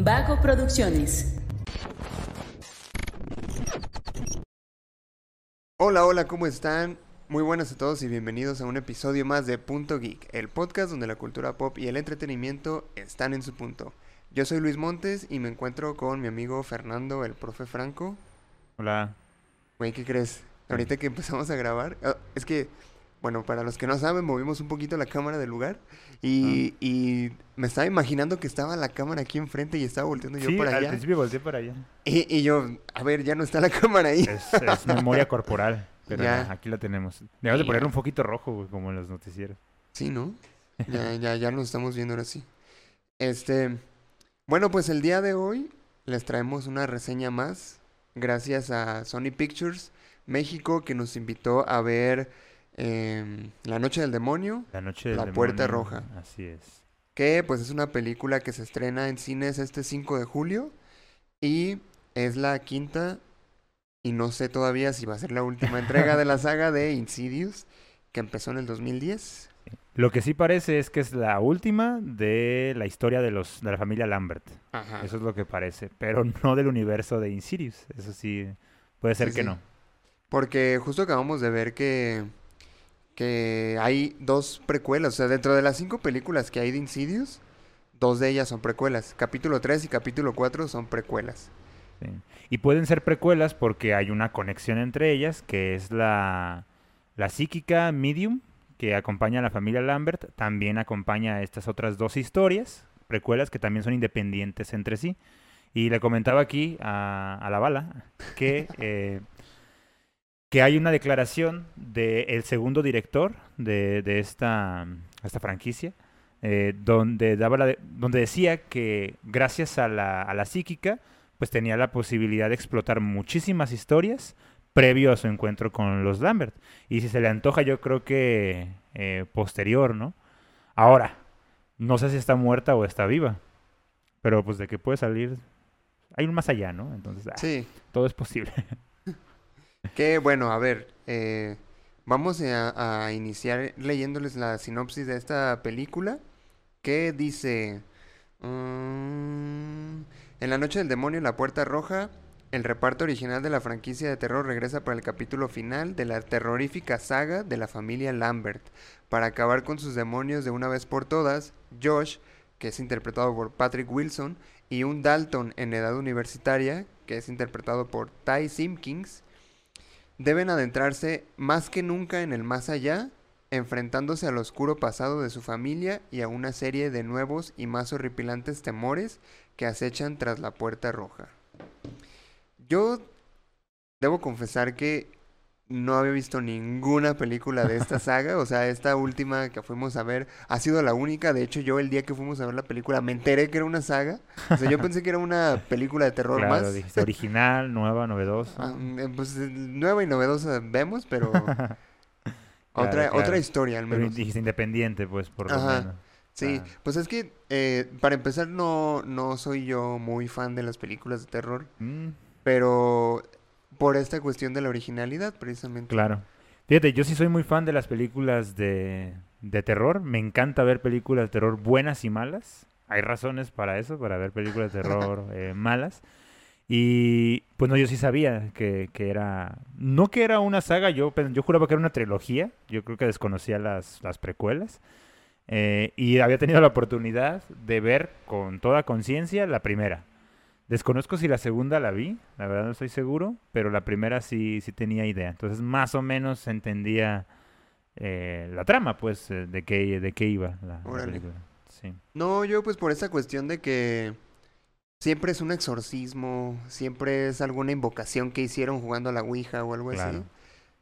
Vago Producciones. Hola, hola, ¿cómo están? Muy buenas a todos y bienvenidos a un episodio más de Punto Geek, el podcast donde la cultura pop y el entretenimiento están en su punto. Yo soy Luis Montes y me encuentro con mi amigo Fernando, el profe Franco. Hola. Güey, ¿qué crees? Ahorita que empezamos a grabar, ah, es que, bueno, para los que no saben, movimos un poquito la cámara del lugar y, y me estaba imaginando que estaba la cámara aquí enfrente y estaba volteando yo Sí, por al allá. principio volteé para allá. Y, y yo, a ver, ya no está la cámara ahí. Es, es memoria corporal, pero Ya. aquí la tenemos. Debemos de Ya. ponerle un foquito rojo, güey, como en los noticieros. Sí, ¿no? Ya, ya, ya nos estamos viendo ahora sí. Este, bueno, pues el día de hoy les traemos una reseña más, gracias a Sony Pictures México, que nos invitó a ver em, La Noche del Demonio, La noche del La Puerta demonio, Roja. Así es. que pues es una película que se estrena en cines este 5 de julio y es la quinta y no sé todavía si va a ser la última entrega de la saga de Insidious, que empezó en el 2010. Lo que sí parece es que es la última de la historia de los de la familia Lambert. Ajá. Eso es lo que parece, pero no del universo de Insidious. Eso sí, puede ser Sí, que sí. no. Porque justo acabamos de ver que, que hay dos precuelas. O sea, dentro de las cinco películas que hay de Insidious, dos de ellas son precuelas. Capítulo 3 y capítulo 4 son precuelas. Sí. Y pueden ser precuelas porque hay una conexión entre ellas, que es la, la psíquica medium que acompaña a la familia Lambert, también acompaña a estas otras dos historias, precuelas que también son independientes entre sí. Y le comentaba aquí a, a la bala que, eh, que hay una declaración del segundo director de, de esta, esta franquicia, eh, donde, daba la de- donde decía que gracias a la, a la psíquica, pues tenía la posibilidad de explotar muchísimas historias previo a su encuentro con los Lambert. Y si se le antoja, yo creo que eh, posterior, ¿no? Ahora, no sé si está muerta o está viva, pero pues de que puede salir, hay un más allá, ¿no? Entonces, ah, Sí. todo es posible. Que bueno, a ver, eh, vamos a, iniciar leyéndoles la sinopsis de esta película que dice, mm, en la noche del demonio la puerta roja, el reparto original de la franquicia de terror regresa para el capítulo final de la terrorífica saga de la familia Lambert. Para acabar con sus demonios de una vez por todas, Josh, que es interpretado por Patrick Wilson, y un Dalton en edad universitaria, que es interpretado por Ty Simpkins, deben adentrarse más que nunca en el más allá, enfrentándose al oscuro pasado de su familia y a una serie de nuevos y más horripilantes temores que acechan tras la puerta roja. Yo debo confesar que no había visto ninguna película de esta saga, o sea, esta última que fuimos a ver ha sido la única, de hecho yo el día que fuimos a ver la película me enteré que era una saga, o sea, yo pensé que era una película de terror Claro, más. dijiste original, nueva, novedosa. Ah, mm, pues eh, nueva y novedosa vemos, pero otra, Claro, otra historia al Pero menos. dijiste independiente, pues, por lo menos. Sí, Ah. pues es que eh, para empezar no, no soy yo muy fan de las películas de terror, Mm, pero por esta cuestión de la originalidad precisamente. Claro. Fíjate, yo sí soy muy fan de las películas de, de terror. Me encanta ver películas de terror buenas y malas. Hay razones para eso, para ver películas de terror eh, malas. Y pues no, yo sí sabía que, que era... No que era una saga, yo, yo juraba que era una trilogía. Yo creo que desconocía las, las precuelas. Eh, y había tenido la oportunidad de ver con toda conciencia la primera. Desconozco si la segunda la vi, la verdad no estoy seguro, pero la primera sí, sí tenía idea. Entonces más o menos entendía eh, la trama, pues, eh, de qué, de qué iba la, la Órale. película. Sí. No, yo pues por esa cuestión de que siempre es un exorcismo, siempre es alguna invocación que hicieron jugando a la Ouija o algo así. Claro.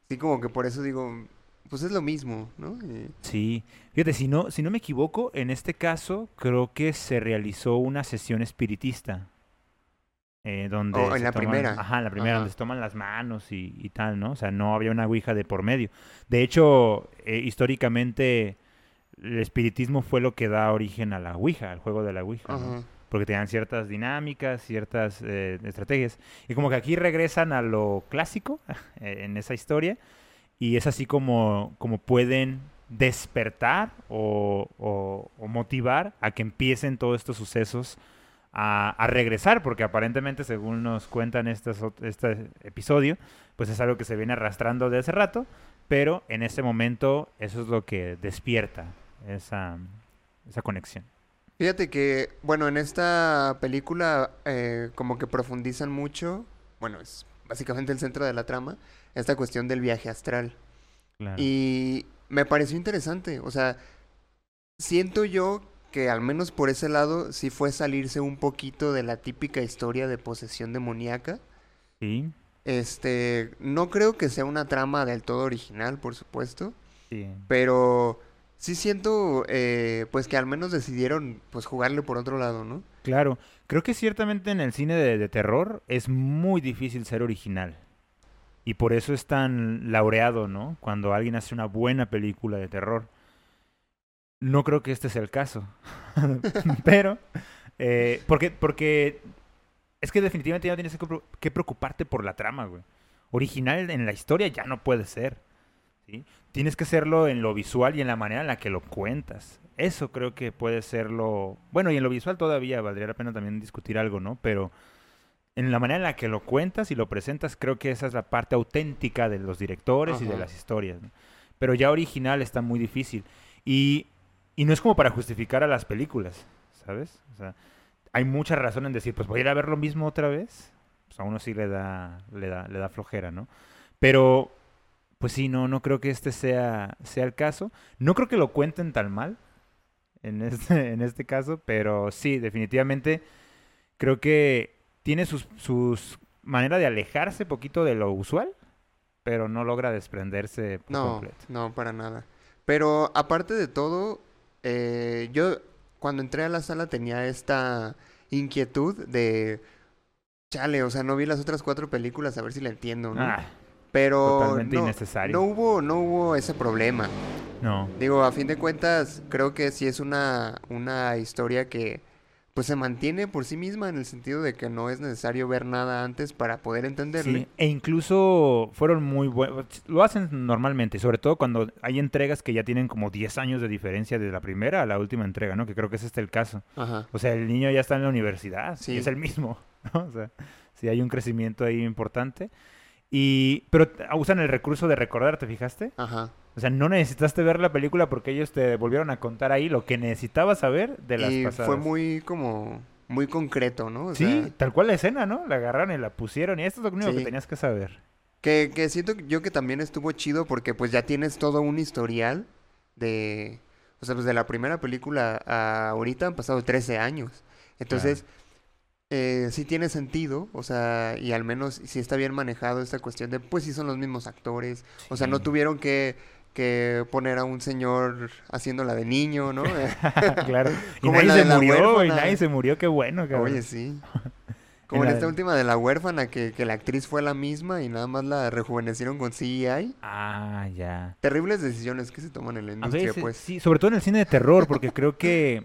Sí, como que por eso digo, pues es lo mismo, ¿no? Sí, fíjate, si no, si no me equivoco, en este caso creo que se realizó una sesión espiritista. Eh, donde Oh, en la toman- primera. Ajá, en la primera, Ajá. donde se toman las manos y, y tal, ¿no? O sea, no había una ouija de por medio. De hecho, eh, históricamente, el espiritismo fue lo que da origen a la ouija, al juego de la ouija, porque tenían ciertas dinámicas, ciertas eh, estrategias. Y como que aquí regresan a lo clásico en esa historia y es así como, como pueden despertar o, o- o motivar a que empiecen todos estos sucesos a, a regresar, porque aparentemente, según nos cuentan ot- este episodio, pues es algo que se viene arrastrando de hace rato, pero en ese momento eso es lo que despierta esa, esa conexión. Fíjate que, bueno, en esta película eh, como que profundizan mucho, bueno, es básicamente el centro de la trama, esta cuestión del viaje astral. Claro. Y me pareció interesante, o sea, siento yo que al menos por ese lado sí fue salirse un poquito de la típica historia de posesión demoníaca. Sí, Este, no creo que sea una trama del todo original, por supuesto, sí. pero sí siento eh, pues que al menos decidieron pues jugarle por otro lado, ¿no? Claro, creo que ciertamente en el cine de, de terror es muy difícil ser original. Y por eso es tan laureado, ¿no? Cuando alguien hace una buena película de terror. No creo que este sea el caso. Pero, eh, porque, porque es que definitivamente ya no tienes que pre- que preocuparte por la trama, güey. Original en la historia ya no puede ser. ¿sí? Tienes que hacerlo en lo visual y en la manera en la que lo cuentas. Eso creo que puede ser lo... Bueno, y en lo visual todavía valdría la pena también discutir algo, ¿no? Pero en la manera en la que lo cuentas y lo presentas, creo que esa es la parte auténtica de los directores y de las historias. ¿no? Pero ya original está muy difícil. Y, y no es como para justificar a las películas, ¿sabes? O sea, hay mucha razón en decir, pues voy a ir a ver lo mismo otra vez. Pues a uno sí le da, le da, le da flojera, ¿no? Pero, pues sí, no, no creo que este sea, sea el caso. No creo que lo cuenten tan mal en este, en este caso, pero sí, definitivamente creo que tiene sus, sus manera de alejarse poquito de lo usual, pero no logra desprenderse por No, completo. no, para nada. Pero aparte de todo, eh, yo cuando entré a la sala tenía esta inquietud de, chale, o sea, no vi las otras cuatro películas a ver si la entiendo, ¿no? Ah, Pero totalmente no, innecesario. no hubo, no hubo ese problema. no. Digo, a fin de cuentas, creo que sí es una, una historia que pues se mantiene por sí misma en el sentido de que no es necesario ver nada antes para poder entenderle. Sí, e incluso fueron muy buenos. Lo hacen normalmente, sobre todo cuando hay entregas que ya tienen como 10 años de diferencia de la primera a la última entrega, ¿no? Que creo que es este el caso. Ajá. O sea, el niño ya está en la universidad, Sí. y es el mismo, ¿no? O sea, sí hay un crecimiento ahí importante. Y, pero t- usan el recurso de recordar, ¿te fijaste? Ajá. O sea, no necesitaste ver la película porque ellos te volvieron a contar ahí lo que necesitabas saber de las y pasadas. fue muy como muy concreto, ¿no? O Sí, sea, tal cual la escena, ¿no? La agarraron y la pusieron y esto es lo único que tenías que saber. que, que siento yo que también estuvo chido porque pues ya tienes todo un historial de, o sea, pues de la primera película a ahorita han pasado 13 años. Entonces, eh, sí tiene sentido, o sea, y al menos sí está bien manejado esta cuestión de, pues sí son los mismos actores, o sea, no tuvieron que, que poner a un señor haciéndola de niño, ¿no? claro. Y nadie se murió, y nadie se murió, qué bueno, cabrón. Oye, sí. Como en esta de- última de la huérfana, que, que la actriz fue la misma y nada más la rejuvenecieron con CGI. Ah, ya. Terribles decisiones que se toman en la industria, veces, pues. sí, sobre todo en el cine de terror, porque creo que...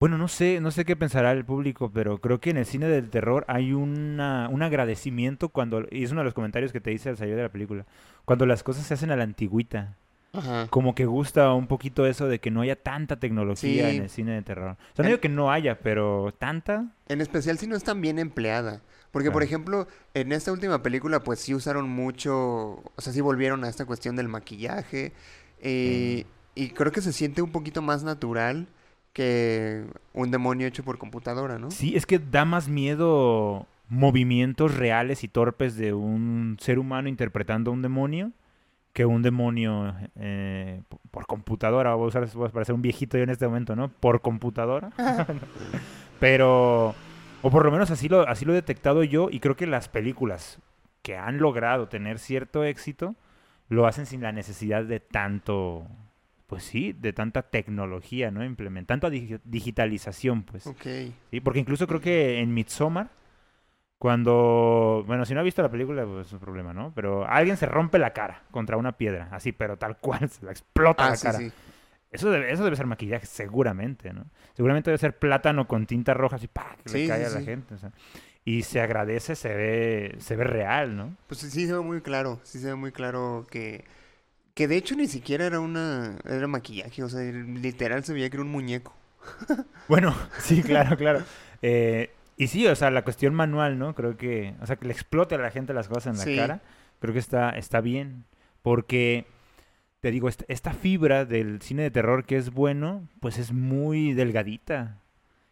Bueno, no sé, no sé qué pensará el público, pero creo que en el cine del terror hay una, un agradecimiento cuando, y es uno de los comentarios que te hice al salir de la película, cuando las cosas se hacen a la antigüita. Ajá. Como que gusta un poquito eso de que no haya tanta tecnología Sí. en el cine de terror. O sea, no En- digo que no haya, pero tanta. En especial si no es tan bien empleada. Porque, por ejemplo, en esta última película, pues sí usaron mucho, o sea, sí volvieron a esta cuestión del maquillaje. eh, Y creo que se siente un poquito más natural que un demonio hecho por computadora, ¿no? Sí, es que da más miedo movimientos reales y torpes de un ser humano interpretando a un demonio que un demonio eh, por computadora. Voy a usar voy a parecer un viejito yo en este momento, ¿no? Por computadora. Pero, o por lo menos así lo, así lo he detectado yo y creo que las películas que han logrado tener cierto éxito lo hacen sin la necesidad de tanto, pues sí, de tanta tecnología, ¿no? Implementando tanta digi- digitalización, pues. Ok. Sí, porque incluso creo que en Midsommar, cuando, bueno, si no ha visto la película, pues es un problema, ¿no? Pero alguien se rompe la cara contra una piedra, así, pero tal cual, se la explota Ah, la sí, cara. sí. Eso debe, eso debe ser maquillaje, seguramente, ¿no? Seguramente debe ser plátano con tinta roja, así, ¡pa! que le cae a la gente. o sea, y se agradece, se ve, se ve real, ¿no? Pues sí se ve muy claro, sí se ve muy claro que, que de hecho ni siquiera era una, era maquillaje, o sea, literal se veía que era un muñeco. Bueno, sí, claro, claro. Eh, y sí, o sea, la cuestión manual, ¿no? Creo que, o sea, que le explote a la gente las cosas en la Sí. cara, creo que está, está bien. Porque, te digo, est- esta fibra del cine de terror que es bueno, pues es muy delgadita.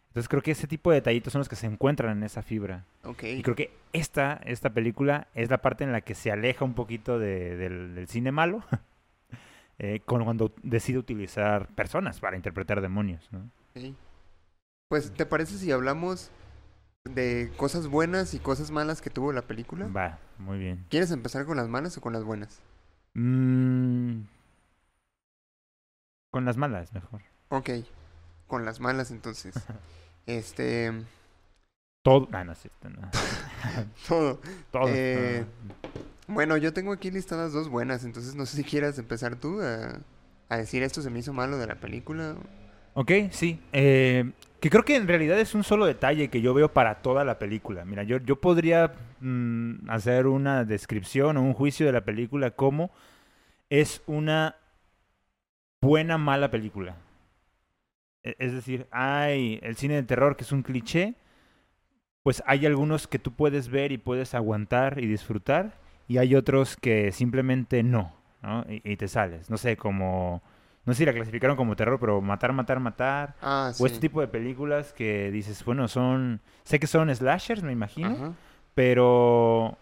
Entonces creo que ese tipo de detallitos son los que se encuentran en esa fibra. Ok. Y creo que esta, esta película es la parte en la que se aleja un poquito de- del, del cine malo, eh, con- cuando decide utilizar personas para interpretar demonios, ¿no? ok. Pues, ¿te parece si hablamos de cosas buenas y cosas malas que tuvo la película? Va, muy bien. ¿Quieres empezar con las malas o con las buenas? Mm, con las malas, mejor. Ok, con las malas entonces. Este, Todo. Ah, no cierto, no. todo. Todo. Eh, no. Bueno, yo tengo aquí listadas dos buenas, entonces no sé si quieras empezar tú a, decir esto se me hizo malo de la película. Ok, sí. Eh, que creo que en realidad es un solo detalle que yo veo para toda la película. Mira, yo, yo podría mm, hacer una descripción o un juicio de la película como es una buena, mala película. E- Es decir, hay el cine de terror que es un cliché, pues hay algunos que tú puedes ver y puedes aguantar y disfrutar, y hay otros que simplemente no, ¿no? Y, y te sales. No sé, como... No sé si la clasificaron como terror, pero matar, matar, matar. Ah, sí. O este tipo de películas que dices, bueno, son... Sé que son slashers, me imagino, Ajá. pero...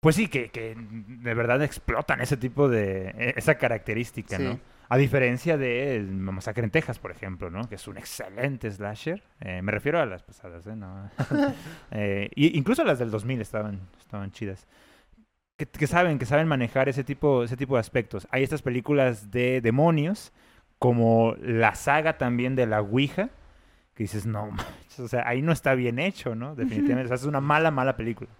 Pues sí, que, que de verdad explotan ese tipo de... e- esa característica, Sí. ¿no? A diferencia de Masacre en Texas, por ejemplo, ¿no? Que es un excelente slasher. Eh, me refiero a las pasadas, ¿eh? No. Eh, incluso las del 2000 estaban, estaban chidas. Que, que saben, que saben manejar ese tipo, ese tipo de aspectos. Hay estas películas de demonios, como la saga también de la Ouija, que dices, no, manches, o sea, ahí no está bien hecho, ¿no? Definitivamente, o sea, es una mala, mala película.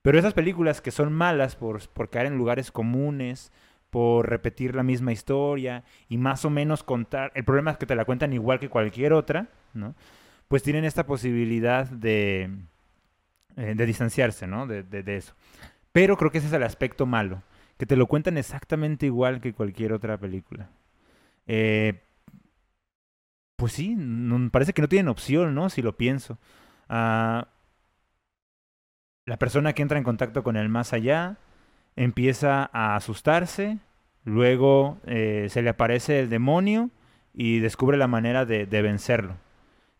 Pero esas películas que son malas por, por caer en lugares comunes, por repetir la misma historia y más o menos contar, el problema es que te la cuentan igual que cualquier otra, ¿no? Pues tienen esta posibilidad de, eh, de distanciarse, ¿no? De, de- eso. Pero creo que ese es el aspecto malo, que te lo cuentan exactamente igual que cualquier otra película. Eh, pues sí, parece que no tienen opción, ¿no? Si lo pienso. Ah, la persona que entra en contacto con el más allá empieza a asustarse, luego eh, se le aparece el demonio y descubre la manera de, de vencerlo.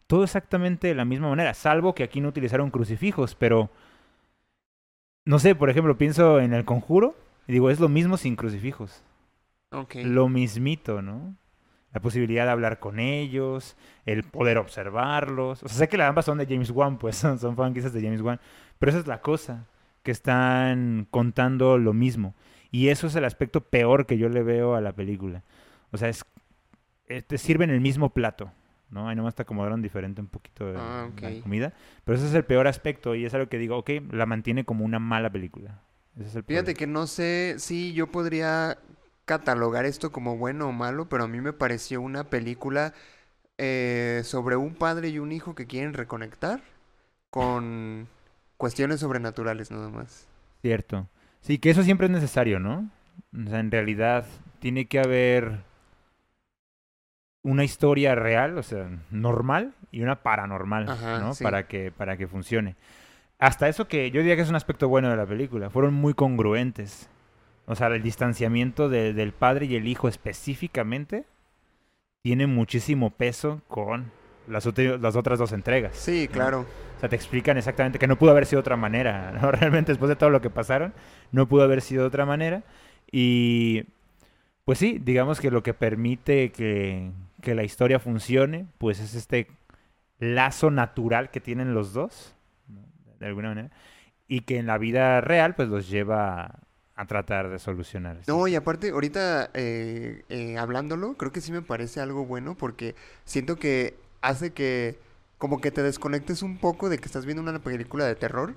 Todo exactamente de la misma manera, salvo que aquí no utilizaron crucifijos, pero no sé, por ejemplo, pienso en el conjuro y digo, es lo mismo sin crucifijos. Lo mismito, ¿no? La posibilidad de hablar con ellos, el poder observarlos. O sea, sé que las ambas son de James Wan, pues son, son franquicias de James Wan. Pero esa es la cosa, que están contando lo mismo. Y eso es el aspecto peor que yo le veo a la película. O sea, es, eh, te sirven el mismo plato, ¿no? Ahí nomás te acomodaron diferente un poquito de Ah, la comida. Pero ese es el peor aspecto y es algo que digo, ok, la mantiene como una mala película. Ese es el Fíjate que no sé si yo podría catalogar esto como bueno o malo, pero a mí me pareció una película eh, sobre un padre y un hijo que quieren reconectar con cuestiones sobrenaturales nada más. Cierto. Sí, que eso siempre es necesario, ¿no? O sea, en realidad tiene que haber una historia real, o sea, normal y una paranormal, Ajá, ¿no? sí. Para que para que funcione. Hasta eso que yo diría que es un aspecto bueno de la película, fueron muy congruentes. O sea, el distanciamiento de- del padre y el hijo específicamente tiene muchísimo peso con las, otras dos entregas. Sí, claro. O sea, te explican exactamente que no pudo haber sido de otra manera. ¿no? Realmente, después de todo lo que pasaron, no pudo haber sido de otra manera. Y pues sí, digamos que lo que permite que, que la historia funcione, pues es este lazo natural que tienen los dos, ¿no? de alguna manera, y que en la vida real, pues los lleva a, tratar de solucionar. estas No, y aparte, ahorita eh, eh, hablándolo, creo que sí me parece algo bueno porque siento que hace que como que te desconectes un poco de que estás viendo una película de terror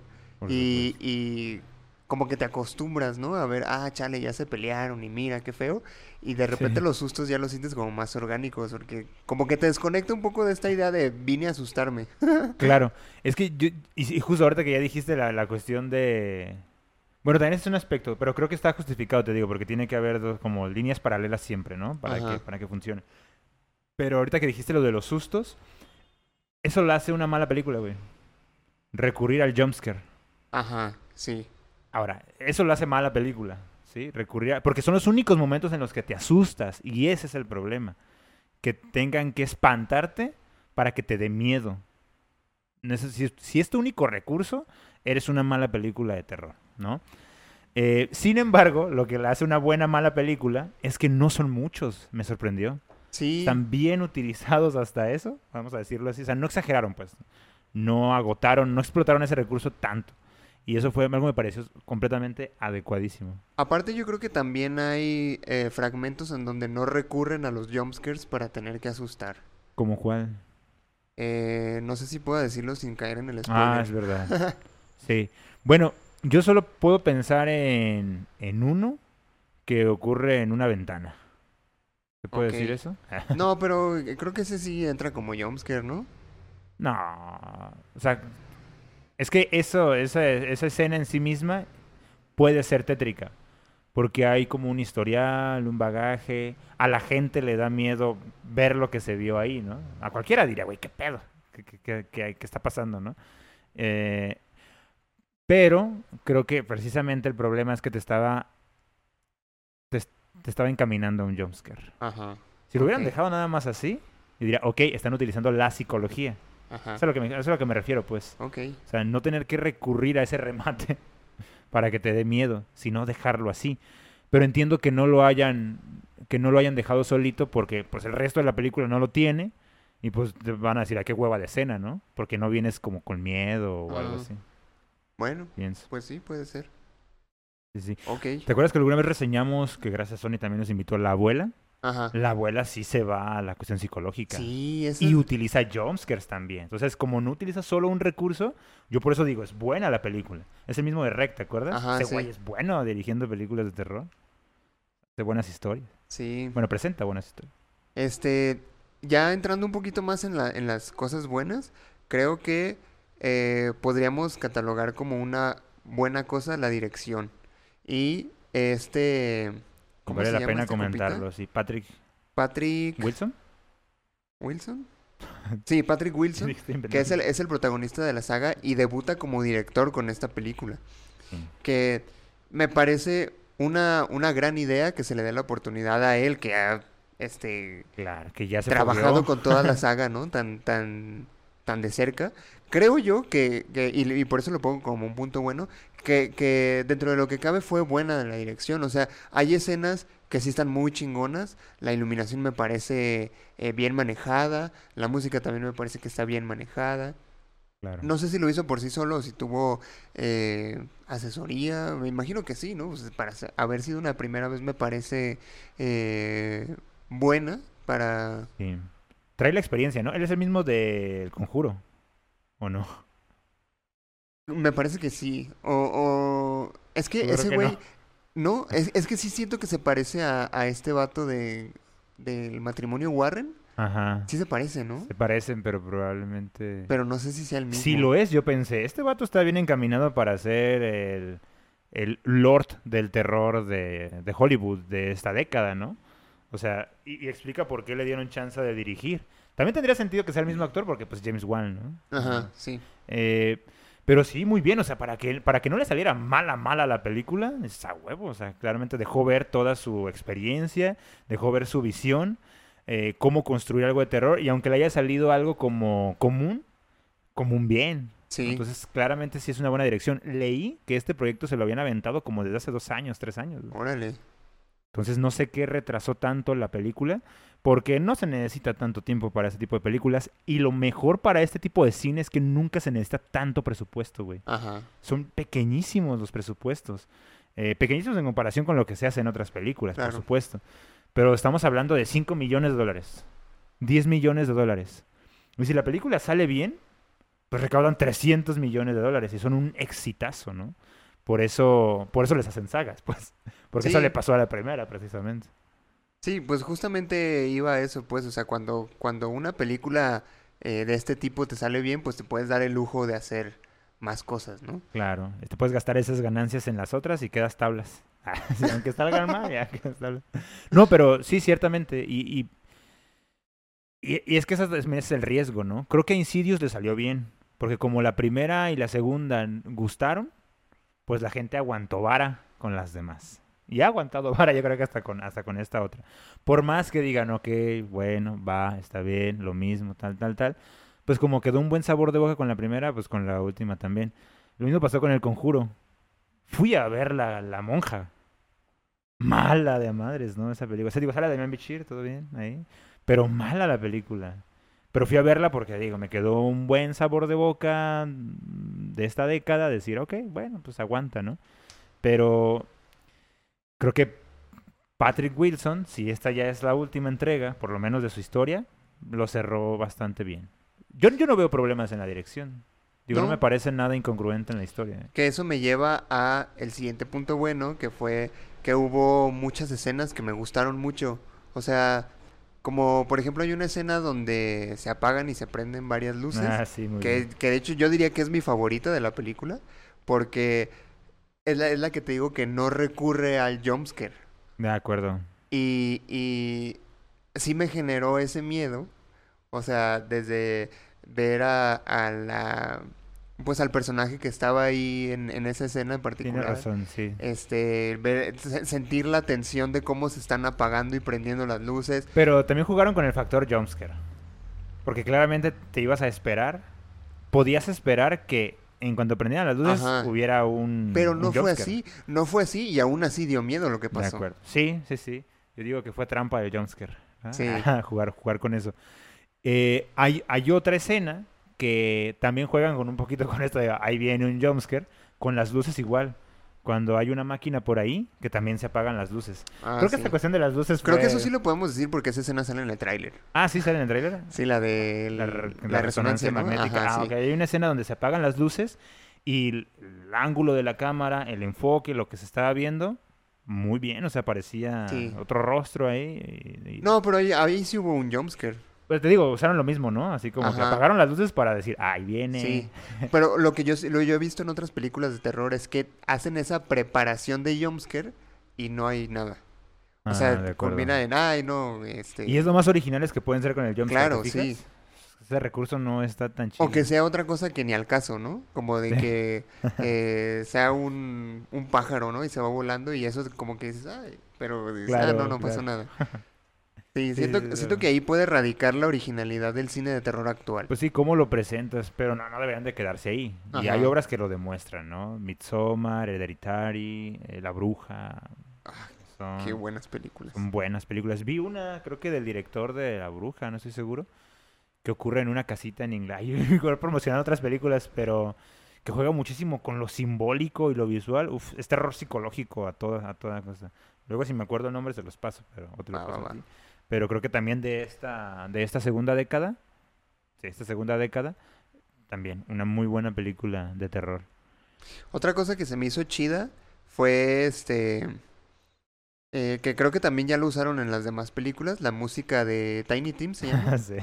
y, y como que te acostumbras, ¿no? A ver, ah, chale, ya se pelearon y mira, qué feo. Y de repente Sí. los sustos ya los sientes como más orgánicos porque como que te desconecta un poco de esta idea de vine a asustarme. Claro, es que yo, y, y justo ahorita que ya dijiste la, la cuestión de... Bueno, también es un aspecto, pero creo que está justificado, te digo, porque tiene que haber dos, como líneas paralelas siempre, ¿no? Para Ajá. que, para que funcione. Pero ahorita que dijiste lo de los sustos, eso lo hace una mala película, güey. Recurrir al jumpscare. Ajá, sí. Ahora, eso lo hace mala película, ¿sí? Recurrir a- Porque son los únicos momentos en los que te asustas y ese es el problema. Que tengan que espantarte para que te dé miedo. Si, si es tu único recurso, eres una mala película de terror, ¿no? Eh, sin embargo, lo que le hace una buena mala película es que no son muchos, me sorprendió. Sí. Están bien utilizados hasta eso, vamos a decirlo así. O sea, no exageraron, pues. No agotaron, no explotaron ese recurso tanto. Y eso fue algo que me pareció completamente adecuadísimo. Aparte yo creo que también hay eh, fragmentos en donde no recurren a los jumpscares para tener que asustar. ¿Como cuál? Eh, no sé si puedo decirlo sin caer en el Ah, es spoiler. verdad. Sí. Bueno, yo solo puedo pensar en, en uno que ocurre en una ventana. ¿Se puede decir eso? no, pero eh, creo que ese sí entra como jumpscare, ¿no? No. O sea, es que eso, esa, esa escena en sí misma puede ser tétrica. Porque hay como un historial, un bagaje. A la gente le da miedo ver lo que se vio ahí, ¿no? A cualquiera diría, güey, ¿qué pedo? ¿Qué, qué- qué- qué- qué está pasando, no? Eh, pero creo que precisamente el problema es que te estaba. Te, te estaba encaminando a un jumpscare. Ajá, Si lo hubieran dejado nada más así, yo diría, ok, están utilizando la psicología. ajá. Eso es, a lo que me, eso es a lo que me refiero, pues. Ok, O sea, no tener que recurrir a ese remate para que te dé miedo, sino dejarlo así. Pero entiendo que no lo hayan que no lo hayan dejado solito porque pues el resto de la película no lo tiene y pues te van a decir a qué hueva de escena, ¿no? Porque no vienes como con miedo o algo Ah. así. bueno, Pienso. pues sí, puede ser. Sí, sí. Ok, ¿Te acuerdas que alguna vez reseñamos que gracias a Sony también nos invitó a la abuela? ajá. La abuela sí se va a la cuestión psicológica. Sí, Y utiliza jumpscares también. Entonces, como no utiliza solo un recurso, yo por eso digo, es buena la película. Es el mismo de Rec, ¿te acuerdas? Ajá, Ese sí. güey es bueno dirigiendo películas de terror. De buenas historias. Sí. Bueno, presenta buenas historias. Este, ya entrando un poquito más en la, en las cosas buenas, creo que eh, podríamos catalogar como una buena cosa la dirección. Y este, ¿cómo vale se la llama pena este compita? comentarlo. Sí, Patrick Patrick Wilson. Wilson. Sí, Patrick Wilson, que es el, es el protagonista de la saga y debuta como director con esta película. Sí. que me parece una, una gran idea que se le dé la oportunidad a él, que ha este, Claro, que ya se trabajado fogueó. con toda la saga, ¿no? Tan, tan, tan de cerca. Creo yo que, que- y, y por eso lo pongo como un punto bueno, que, que dentro de lo que cabe fue buena la dirección. O sea, hay escenas que sí están muy chingonas, la iluminación me parece eh, bien manejada, la música también me parece que está bien manejada. Claro. No sé si lo hizo por sí solo o si tuvo eh, asesoría. Me imagino que sí, ¿no? Pues para haber sido una primera vez me parece eh, buena para... Sí. Trae la experiencia, ¿no? Él es el mismo del Conjuro. ¿O no? Me parece que sí. O, o- Es que Seguro ese que güey... no. No, es, es que sí siento que se parece a, a este vato de, del matrimonio Warren. Ajá. Sí se parece, ¿no? Se parecen, pero probablemente... Pero no sé si sea el mismo. Si lo es, yo pensé, este vato está bien encaminado para ser el, el Lord del terror de, de Hollywood de esta década, ¿no? O sea, y, y explica por qué le dieron chance de dirigir. También tendría sentido que sea el mismo actor porque pues James Wan, ¿no? Ajá, sí. Eh, pero sí, muy bien, o sea, para que, para que no le saliera mala, mala la película, es a huevo, o sea, claramente dejó ver toda su experiencia, dejó ver su visión, eh, cómo construir algo de terror, y aunque le haya salido algo como común, como un bien. Sí. Entonces, claramente sí es una buena dirección. Leí que este proyecto se lo habían aventado como desde hace dos años, tres años. Órale. Entonces no sé qué retrasó tanto la película, porque no se necesita tanto tiempo para ese tipo de películas, y lo mejor para este tipo de cine es que nunca se necesita tanto presupuesto, güey. Ajá. Son pequeñísimos los presupuestos. Eh, pequeñísimos en comparación con lo que se hace en otras películas, Claro. por supuesto. Pero estamos hablando de 5 millones de dólares. 10 millones de dólares. Y si la película sale bien, pues recaudan 300 millones de dólares y son un exitazo, ¿no? Por eso, por eso les hacen sagas, pues. Porque eso Sí. le pasó a la primera, precisamente. Sí, pues justamente iba a eso, pues, o sea, cuando, cuando una película eh, de este tipo te sale bien, pues te puedes dar el lujo de hacer más cosas, ¿no? Claro. Te puedes gastar esas ganancias en las otras y quedas tablas. Sí, aunque salgan mal, ya quedas tablas. No, pero sí, ciertamente. Y, y Y, y es que ese es, es el riesgo, ¿no? Creo que a Insidious le salió bien. Porque como la primera y la segunda gustaron, pues la gente aguantó vara con las demás. Y ha aguantado vara, yo creo que hasta con, hasta con esta otra. Por más que digan, ok, bueno, va, está bien, lo mismo, tal, tal, tal. Pues como quedó un buen sabor de boca con la primera, pues con la última también. Lo mismo pasó con El Conjuro. Fui a ver la, monja. Mala de madres, ¿no? Esa película. O sea, digo, sale de Bichir, todo bien, ahí. Pero mala la película. Pero fui a verla porque, digo, me quedó un buen sabor de boca de esta década. Decir, ok, bueno, pues aguanta, ¿no? Pero creo que Patrick Wilson, si esta ya es la última entrega, por lo menos de su historia, lo cerró bastante bien. Yo, yo no veo problemas en la dirección. Digo, no, No. me parece nada incongruente en la historia. ¿eh? Que eso me lleva a el siguiente punto bueno, que fue que hubo muchas escenas que me gustaron mucho. O sea, como por ejemplo hay una escena donde se apagan y se prenden varias luces. Ah, sí, muy que, bien. que de hecho yo diría que es mi favorita de la película. Porque es la, es la que te digo que no recurre al jumpscare. De acuerdo. Y, y sí me generó ese miedo. O sea, desde ver a, a la... Pues al personaje que estaba ahí en, en esa escena en Tiene particular. razón, sí. Este, ver- se- sentir la tensión de cómo se están apagando y prendiendo las luces. Pero también jugaron con el factor jumpscare. Porque claramente te ibas a esperar. Podías esperar que en cuanto prendieran las luces Ajá. hubiera un. Pero un no fue así, no fue así y aún así dio miedo lo que De pasó. acuerdo. Sí, sí, sí. Yo digo que fue trampa de jumpscare. Sí. jugar, jugar con eso. Eh, hay, hay otra escena que también juegan con un poquito con esto de ahí viene un jumpscare, con las luces igual. Cuando hay una máquina por ahí, que también se apagan las luces. Ah, Creo que sí. esta cuestión de las luces Creo que eso sí lo podemos decir porque esa escena sale en el tráiler. Ah, sí, sale en el trailer. Sí, la de La, la, re- la la resonancia, resonancia ¿no? magnética. Ajá, ah, sí. ok. Hay una escena donde se apagan las luces y el, el ángulo de la cámara, el enfoque, lo que se estaba viendo, muy bien. O sea, parecía Sí. otro rostro ahí. y- y- No, pero ahí, ahí sí hubo un jumpscare. Pues te digo, usaron lo mismo, ¿no? Así como que Ajá. apagaron las luces para decir, ahí viene. Sí. Pero lo que yo, lo yo he visto en otras películas de terror es que hacen esa preparación de jumpscare y no hay nada. O Ah, sea, de acuerdo. combina en, ay, no, este... Y es lo más originales que pueden ser con el jumpscare. Claro, sí. Ese recurso no está tan chido. O que sea otra cosa que ni al caso, ¿no? Como de Sí. que eh, sea un, un pájaro, ¿no? Y se va volando y eso es como que dices, ay, pero dices, ah, no, no pasó claro. nada. Sí, siento, sí, siento que ahí puede radicar la originalidad del cine de terror actual. Pues sí, cómo lo presentas, pero no, no deberían de quedarse ahí. Y hay obras que lo demuestran, ¿no? Midsommar, Hereditary, eh, La Bruja. Son, Qué buenas películas. son buenas películas. Vi una, creo que del director de La Bruja, no estoy seguro, que ocurre en una casita en Inglaterra. Promocionando otras películas, pero que juega muchísimo con lo simbólico y lo visual. Uf, es terror psicológico a toda, a toda cosa. Luego si me acuerdo el nombre se los paso, pero o te los Pero creo que también de esta, de esta segunda década, de esta segunda década, también una muy buena película de terror. Otra cosa que se me hizo chida fue este. eh, que creo que también ya lo usaron en las demás películas, la música de Tiny Tim se llama. Sí.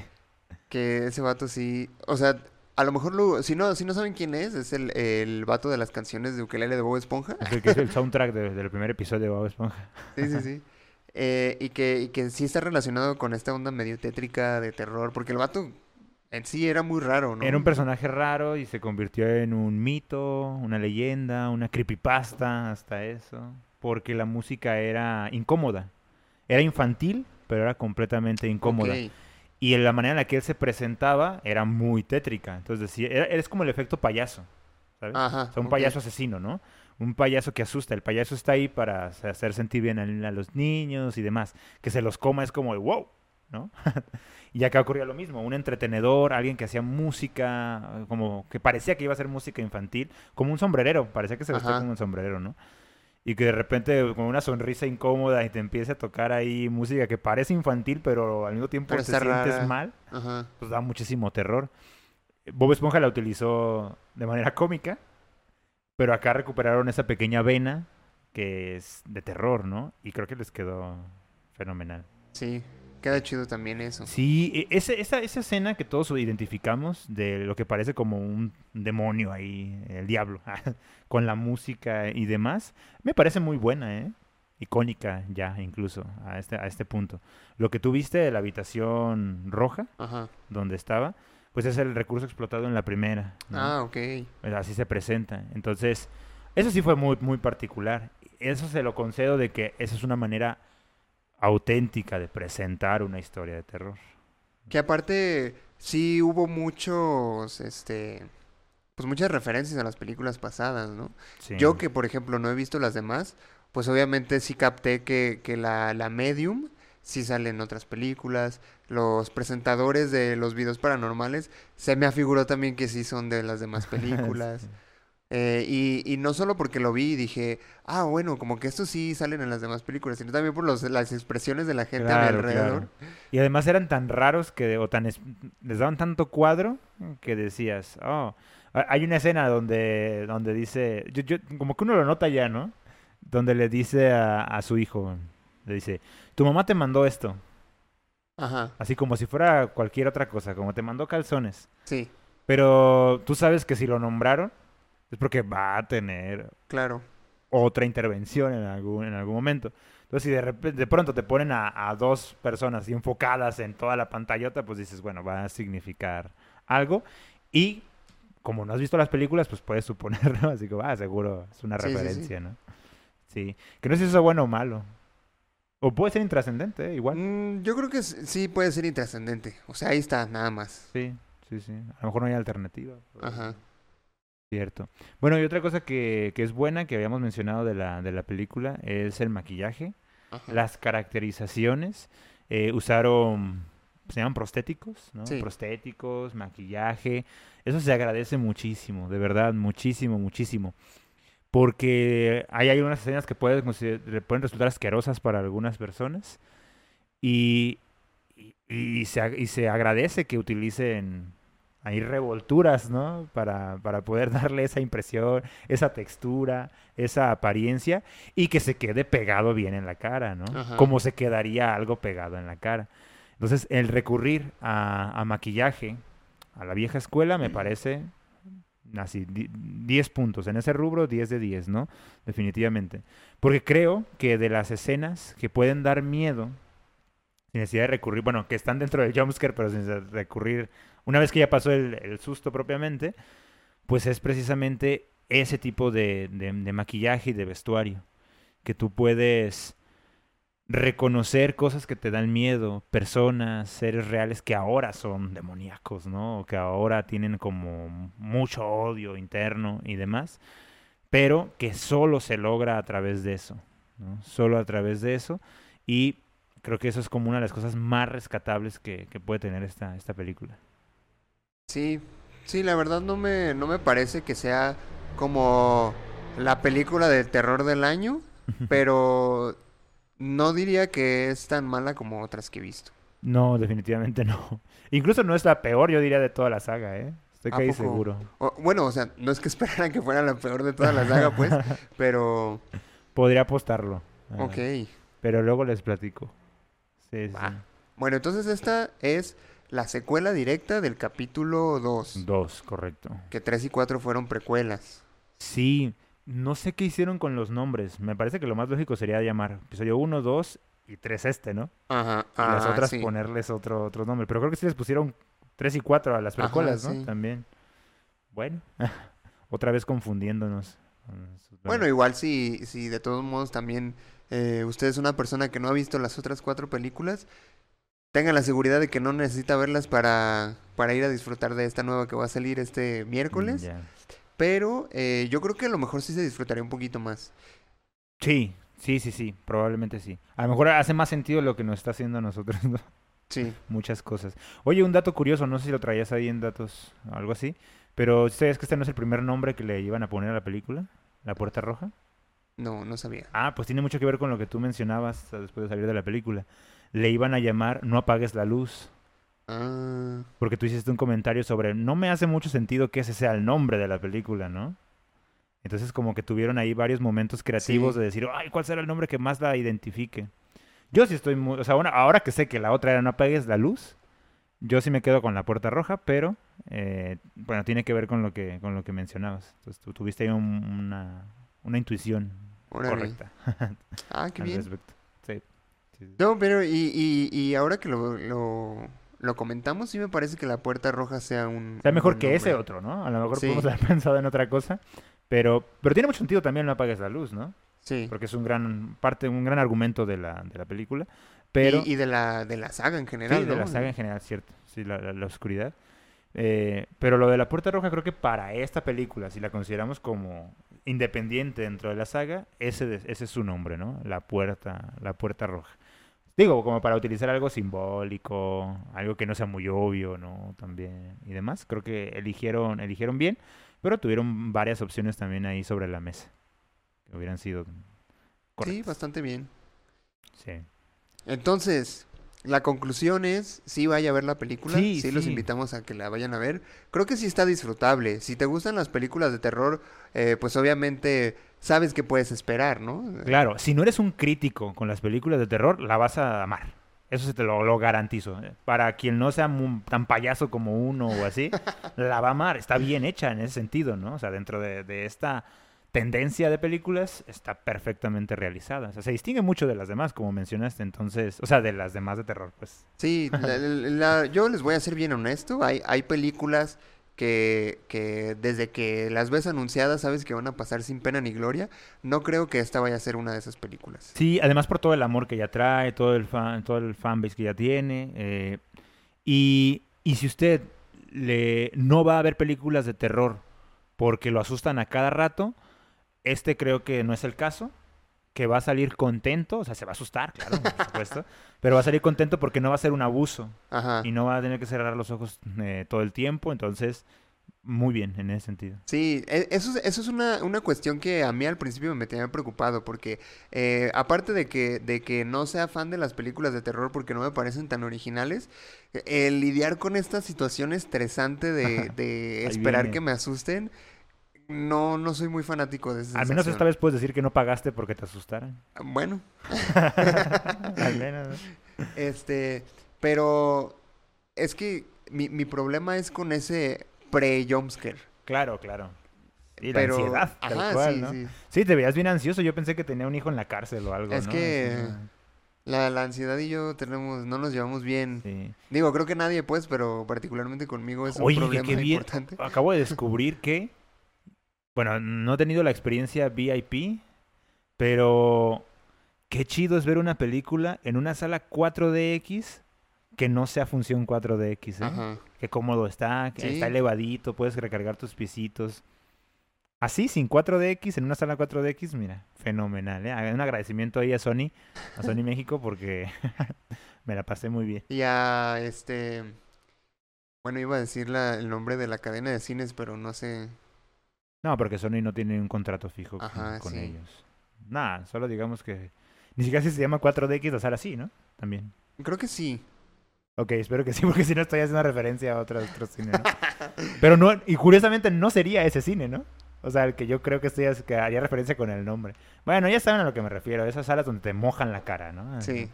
que ese vato sí. O sea, a lo mejor lo, si no, si no saben quién es, es el, el vato de las canciones de ukelele de Bob Esponja. Es el que hizo el soundtrack de- del primer episodio de Bob Esponja. Sí, sí, sí. Eh, y, que, y que sí está relacionado con esta onda medio tétrica de terror, porque el vato en sí era muy raro, ¿no? Era un personaje raro y se convirtió en un mito, una leyenda, una creepypasta, hasta eso. Porque la música era incómoda. Era infantil, pero era completamente incómoda. Ok. Y en la manera en la que él se presentaba era muy tétrica. Entonces decía, era, es como el efecto payaso, ¿sabes? Ajá. O sea, un payaso asesino, ¿no? Un payaso que asusta. El payaso está ahí para hacer- sentir bien a, los niños y demás. Que se los coma es como, wow, ¿no? y acá ocurría lo mismo. Un entretenedor, alguien que hacía música, como que parecía que iba a ser música infantil, como un sombrerero. Parecía que se vestía como un sombrerero, ¿no? Y que de repente con una sonrisa incómoda y te empiece a tocar ahí música que parece infantil, pero al mismo tiempo Pero te sientes mal Ajá. pues da muchísimo terror. Bob Esponja la utilizó de manera cómica, pero acá recuperaron esa pequeña vena que es de terror, ¿no? Y creo que les quedó fenomenal. Sí, queda chido también eso. Sí, e- ese- esa, esa escena que todos identificamos de lo que parece como un demonio ahí, el diablo, con la música y demás, me parece muy buena, ¿eh? icónica ya incluso a este, a este punto. Lo que tú viste de la habitación roja, Ajá. donde estaba, pues es el recurso explotado en la primera. ¿no? Ah, ok. Pues Así se presenta. Entonces, eso sí fue muy, muy particular. Eso se lo concedo de que esa es una manera auténtica de presentar una historia de terror. Que aparte sí hubo muchos, este, pues muchas referencias a las películas pasadas, ¿no? Sí. Yo que, por ejemplo, no he visto las demás, pues obviamente sí capté que, que la, la medium sí sale en otras películas. Los presentadores de los videos paranormales se me afiguró también que sí son de las demás películas. Sí. Eh, y, y no solo porque lo vi y dije, ah, bueno, como que estos sí salen en las demás películas, sino también por los, las expresiones de la gente a mi alrededor. claro. Y además eran tan raros que, o tan, es- les daban tanto cuadro que decías, oh, ha- hay una escena donde, donde dice, yo, yo- como que uno lo nota ya, ¿no? Donde le dice a, a su hijo, le dice, tu mamá te mandó esto, Ajá, así como si fuera cualquier otra cosa, como te mandó calzones. sí, Pero tú sabes que si lo nombraron es porque va a tener claro. otra intervención en algún, en algún momento. Entonces, si de repente, de pronto te ponen a, a dos personas enfocadas en toda la pantallota, pues dices, bueno, va a significar algo. Y como no has visto las películas, pues puedes suponer, ¿no? Así que, ah, seguro es una Sí, sí, sí. referencia, ¿no? Sí. Que no sé si eso es bueno o malo. O puede ser intrascendente, ¿eh? igual. Mm, yo creo que sí puede ser intrascendente. O sea, ahí está, nada más. Sí, sí, sí. A lo mejor no hay alternativa. pero- Ajá. Cierto. Bueno, y otra cosa que, que es buena, que habíamos mencionado de la, de la película, es el maquillaje. ajá. Las caracterizaciones eh, usaron, se llaman prostéticos, ¿no? Sí. Prostéticos, maquillaje. Eso se agradece muchísimo, de verdad, muchísimo, muchísimo. Porque hay algunas escenas que pueden, pueden resultar asquerosas para algunas personas. Y, y, y se, y se agradece que utilicen ahí revolturas, ¿no? Para, para poder darle esa impresión, esa textura, esa apariencia y que se quede pegado bien en la cara, ¿no? Ajá. Como se quedaría algo pegado en la cara. Entonces, el recurrir a, a maquillaje a la vieja escuela me parece así, di- 10 puntos. En ese rubro, 10 de 10, ¿no? Definitivamente. Porque creo que de las escenas que pueden dar miedo, sin necesidad de recurrir, bueno, que están dentro del jumpscare, pero sin recurrir, una vez que ya pasó el, el susto propiamente, pues es precisamente ese tipo de- de maquillaje y de vestuario. Que tú puedes reconocer cosas que te dan miedo, personas, seres reales que ahora son demoníacos, ¿no? O que ahora tienen como mucho odio interno y demás, pero que solo se logra a través de eso, ¿no? Solo a través de eso. Y creo que eso es como una de las cosas más rescatables que, que puede tener esta, esta película. Sí, sí, la verdad no me, no me parece que sea como la película de terror del año, pero no diría que es tan mala como otras que he visto. No, definitivamente no. Incluso no es la peor, yo diría, de toda la saga, ¿eh? Estoy ¿A casi seguro. O- bueno, o sea, no es que esperaran que fuera la peor de toda la saga, pues, pero... Podría apostarlo. Ok. Pero luego les platico. Sí, sí. Va. Bueno, entonces esta es la secuela directa del capítulo 2, Dos, correcto. que 3 y 4 fueron precuelas. Sí, no sé qué hicieron con los nombres. Me parece que lo más lógico sería llamar episodio 1, 2 y 3 este, ¿no? Ajá. Y las otras sí. ponerles otro, otro nombre. Pero creo que sí les pusieron 3 y 4 a las Ajá, precuelas, ¿no? sí. También. Bueno, otra vez confundiéndonos. Bueno, igual si, si de todos modos también eh, usted es una persona que no ha visto las otras cuatro películas, tengan la seguridad de que no necesita verlas para, para ir a disfrutar de esta nueva que va a salir este miércoles. Ya. Pero eh, yo creo que a lo mejor sí se disfrutaría un poquito más. Sí, sí, sí, sí, probablemente sí. A lo mejor hace más sentido lo que nos está haciendo a nosotros, ¿no? Sí. Muchas cosas. Oye, un dato curioso, no sé si lo traías ahí en datos, algo así, pero ¿sabes que este no es el primer nombre que le iban a poner a la película? ¿La Puerta Roja? No, no sabía. Ah, pues tiene mucho que ver con lo que tú mencionabas después de salir de la película. Le iban a llamar No apagues la luz, Ah, porque tú hiciste un comentario sobre no me hace mucho sentido que ese sea el nombre de la película, ¿no? Entonces como que tuvieron ahí varios momentos creativos Sí. de decir, ay, ¿cuál será el nombre que más la identifique? Yo sí estoy muy, o sea, bueno, ahora que sé que la otra era No apagues la luz, yo sí me quedo con la puerta roja, pero eh, bueno, tiene que ver con lo que con lo que mencionabas. Entonces tú tuviste ahí un- una, una intuición Órale. correcta. Ah, qué al bien. respecto. Sí. Sí, sí. No, pero y, y, y ahora que lo, lo, lo comentamos, sí me parece que la puerta roja sea un... Sea mejor que ese otro, ¿no? A lo mejor Sí. podemos haber pensado en otra cosa. Pero, pero tiene mucho sentido también no apagues la luz, ¿no? Sí. Porque es un gran parte, un gran argumento de la, de la película. Pero Y, y de la, de la saga en general, sí, de la ¿no? saga en general, cierto. Sí, la, la- la oscuridad. Eh, pero lo de la puerta roja creo que para esta película, si la consideramos como independiente dentro de la saga, ese, ese es su nombre, ¿no? La puerta, la puerta roja. Digo, como para utilizar algo simbólico, algo que no sea muy obvio, ¿no? También y demás. Creo que eligieron, eligieron bien, pero tuvieron varias opciones también ahí sobre la mesa. Que hubieran sido Sí, correctas. bastante bien. Sí. Entonces, la conclusión es, sí vaya a ver la película, Sí, sí, los sí. invitamos a que la vayan a ver. Creo que sí está disfrutable. Si te gustan las películas de terror, eh, pues obviamente sabes qué puedes esperar, ¿no? Claro, si no eres un crítico con las películas de terror, la vas a amar. Eso se te lo, lo garantizo. ¿eh? Para quien no sea tan payaso como uno o así, la va a amar. Está bien hecha en ese sentido, ¿no? O sea, dentro de, de esta tendencia de películas, está perfectamente realizada. O sea, se distingue mucho de las demás, como mencionaste, entonces, o sea, de las demás de terror, pues. Sí, la- la- la- yo les voy a ser bien honesto. Hay, hay películas que, que desde que las ves anunciadas sabes que van a pasar sin pena ni gloria. No creo que esta vaya a ser una de esas películas. Sí, además por todo el amor que ya trae, todo el fan, todo el fanbase que ya tiene. eh, y, y si usted le, no va a ver películas de terror porque lo asustan a cada rato, este creo que no es el caso. Que va a salir contento, o sea, se va a asustar, claro, por supuesto, pero va a salir contento porque no va a ser un abuso Ajá. y no va a tener que cerrar los ojos eh, todo el tiempo, entonces, muy bien en ese sentido. Sí, e- eso, es- eso es una, una cuestión que a mí al principio me tenía preocupado, porque eh, aparte de que, de que no sea fan de las películas de terror porque no me parecen tan originales, eh, el lidiar con esta situación estresante de, de esperar viene. que me asusten, no, no soy muy fanático de esa Al menos esta vez puedes decir que no pagaste porque te asustaran. Bueno, Al menos. ¿no? este, pero es que mi, mi problema es con ese pre-jumpscare. Claro, claro. Y Pero, la ansiedad, tal ajá, cual, sí, ¿no? sí. Sí, te veías bien ansioso. Yo pensé que tenía un hijo en la cárcel o algo, Es ¿no? que-. La, la ansiedad y yo tenemos, no nos llevamos bien. Sí. Digo, creo que nadie, pues, pero particularmente conmigo es un Oye, problema bien. importante. Acabo de descubrir que... Bueno, no he tenido la experiencia VIP, pero... Qué chido es ver una película en una sala 4DX que no sea función 4DX, ¿eh? Ajá. Qué cómodo está, que Sí. está elevadito, puedes recargar tus pisitos. Así, sin 4DX, en una sala 4DX, mira, fenomenal. ¿eh? Un agradecimiento ahí a Sony, a Sony México, porque me la pasé muy bien. Y a este. Bueno, iba a decir la- el nombre de la cadena de cines, pero no sé. No, porque Sony no tiene un contrato fijo con, Ajá, con sí. ellos. Nada, solo digamos que... Ni siquiera si se llama 4DX la sala sí, ¿no? También. Creo que sí. Ok, espero que sí, porque si no estoy haciendo referencia a otro, otro cine, ¿no? Pero no, y curiosamente no sería ese cine, ¿no? O sea, el que yo creo que, estoy, que haría referencia con el nombre. Bueno, ya saben a lo que me refiero, esas salas donde te mojan la cara, ¿no? Sí.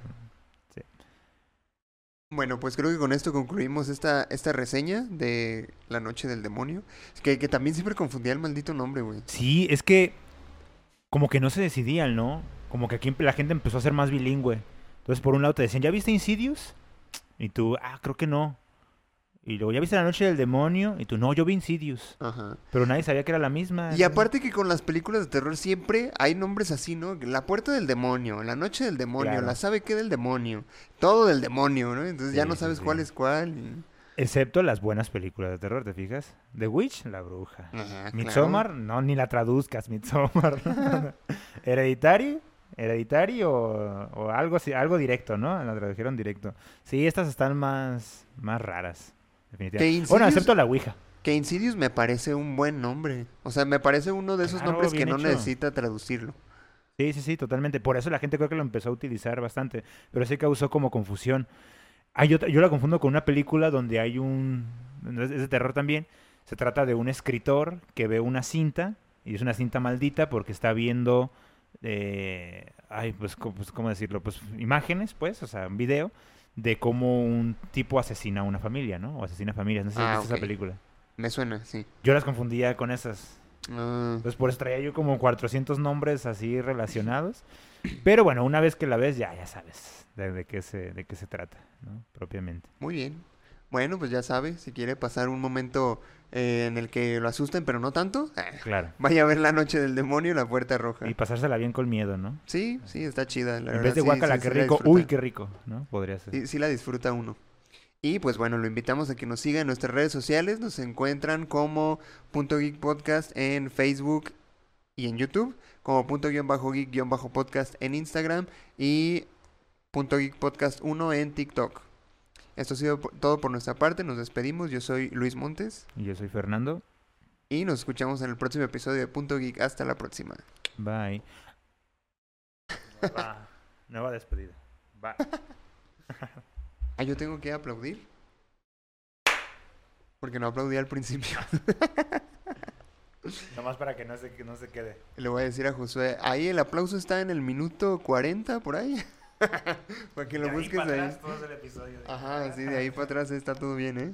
Bueno, pues creo que con esto concluimos esta, esta reseña de La Noche del Demonio. Es que, que también siempre confundía el maldito nombre, güey. Sí, es que como que no se decidían, ¿no? Como que aquí la gente empezó a ser más bilingüe. Entonces, por un lado te decían, ¿ya viste Insidious? Y tú, ah, creo que no. Y luego, ¿ya viste La Noche del Demonio? Y tú, no, yo vi Insidious. Ajá. Pero nadie sabía que era la misma. Y aparte que con las películas de terror siempre hay nombres así, ¿no? La puerta del demonio, la noche del demonio, Claro. la sabe qué del demonio, todo del demonio, ¿no? Entonces ya no sabes sí. cuál es cuál. y- Excepto las buenas películas de terror, ¿te fijas? The Witch, la bruja. Ajá, Midsommar, no, ni la traduzcas, Midsommar. Hereditary, Hereditary o, o algo algo directo, ¿no? La tradujeron directo. Sí, estas están más, más raras, definitivamente. Bueno, excepto la Ouija. Que Insidious me parece un buen nombre. O sea, me parece uno de esos Claro, nombres que no hecho. necesita traducirlo. Sí, sí, sí, totalmente. Por eso la gente creo que lo empezó a utilizar bastante. Pero sí causó como confusión. Hay otra, yo la confundo con una película donde hay un... Es de terror también. Se trata de un escritor que ve una cinta. Y es una cinta maldita porque está viendo... eh, ay, pues, pues, ¿cómo decirlo? Pues imágenes, pues, o sea, un video de cómo un tipo asesina a una familia, ¿no? O asesina familias. No sé si has Ah, visto ok. esa película. Me suena, sí. Yo las confundía con esas. Ah, Entonces por eso traía yo como 400 nombres así relacionados. Pero bueno, una vez que la ves ya, ya sabes de, de qué, se, de qué se trata, ¿no? Propiamente. muy bien. Bueno, pues ya sabe, si quiere pasar un momento eh, en el que lo asusten, pero no tanto, eh, Claro. vaya a ver La Noche del Demonio, La Puerta Roja. Y pasársela bien con miedo, ¿no? Sí, sí, está chida. La en verdad, vez de guacala, sí, qué sí rico. Uy, qué rico, ¿no? Podría ser. Sí, sí la disfruta uno. Y pues bueno, lo invitamos a que nos siga en nuestras redes sociales. Nos encuentran como Punto Geek Podcast en Facebook y en YouTube, como Punto Guión Bajo Geek Guión Bajo Podcast en Instagram y Punto Geek Podcast 1 en TikTok. Esto ha sido todo por nuestra parte. Nos despedimos. Yo soy Luis Montes Y yo soy Fernando. y nos escuchamos en el próximo episodio de Punto Geek. Hasta la próxima. Bye. Va. Nueva despedida. Bye. Ah, yo tengo que aplaudir. Porque no aplaudí al principio. Nomás para que no se, que no se quede. Le voy a decir a Josué, ahí el aplauso está en el minuto 40 por ahí. para que lo busques ahí. todo el episodio. Ajá, sí, de ahí para atrás está todo bien, ¿eh?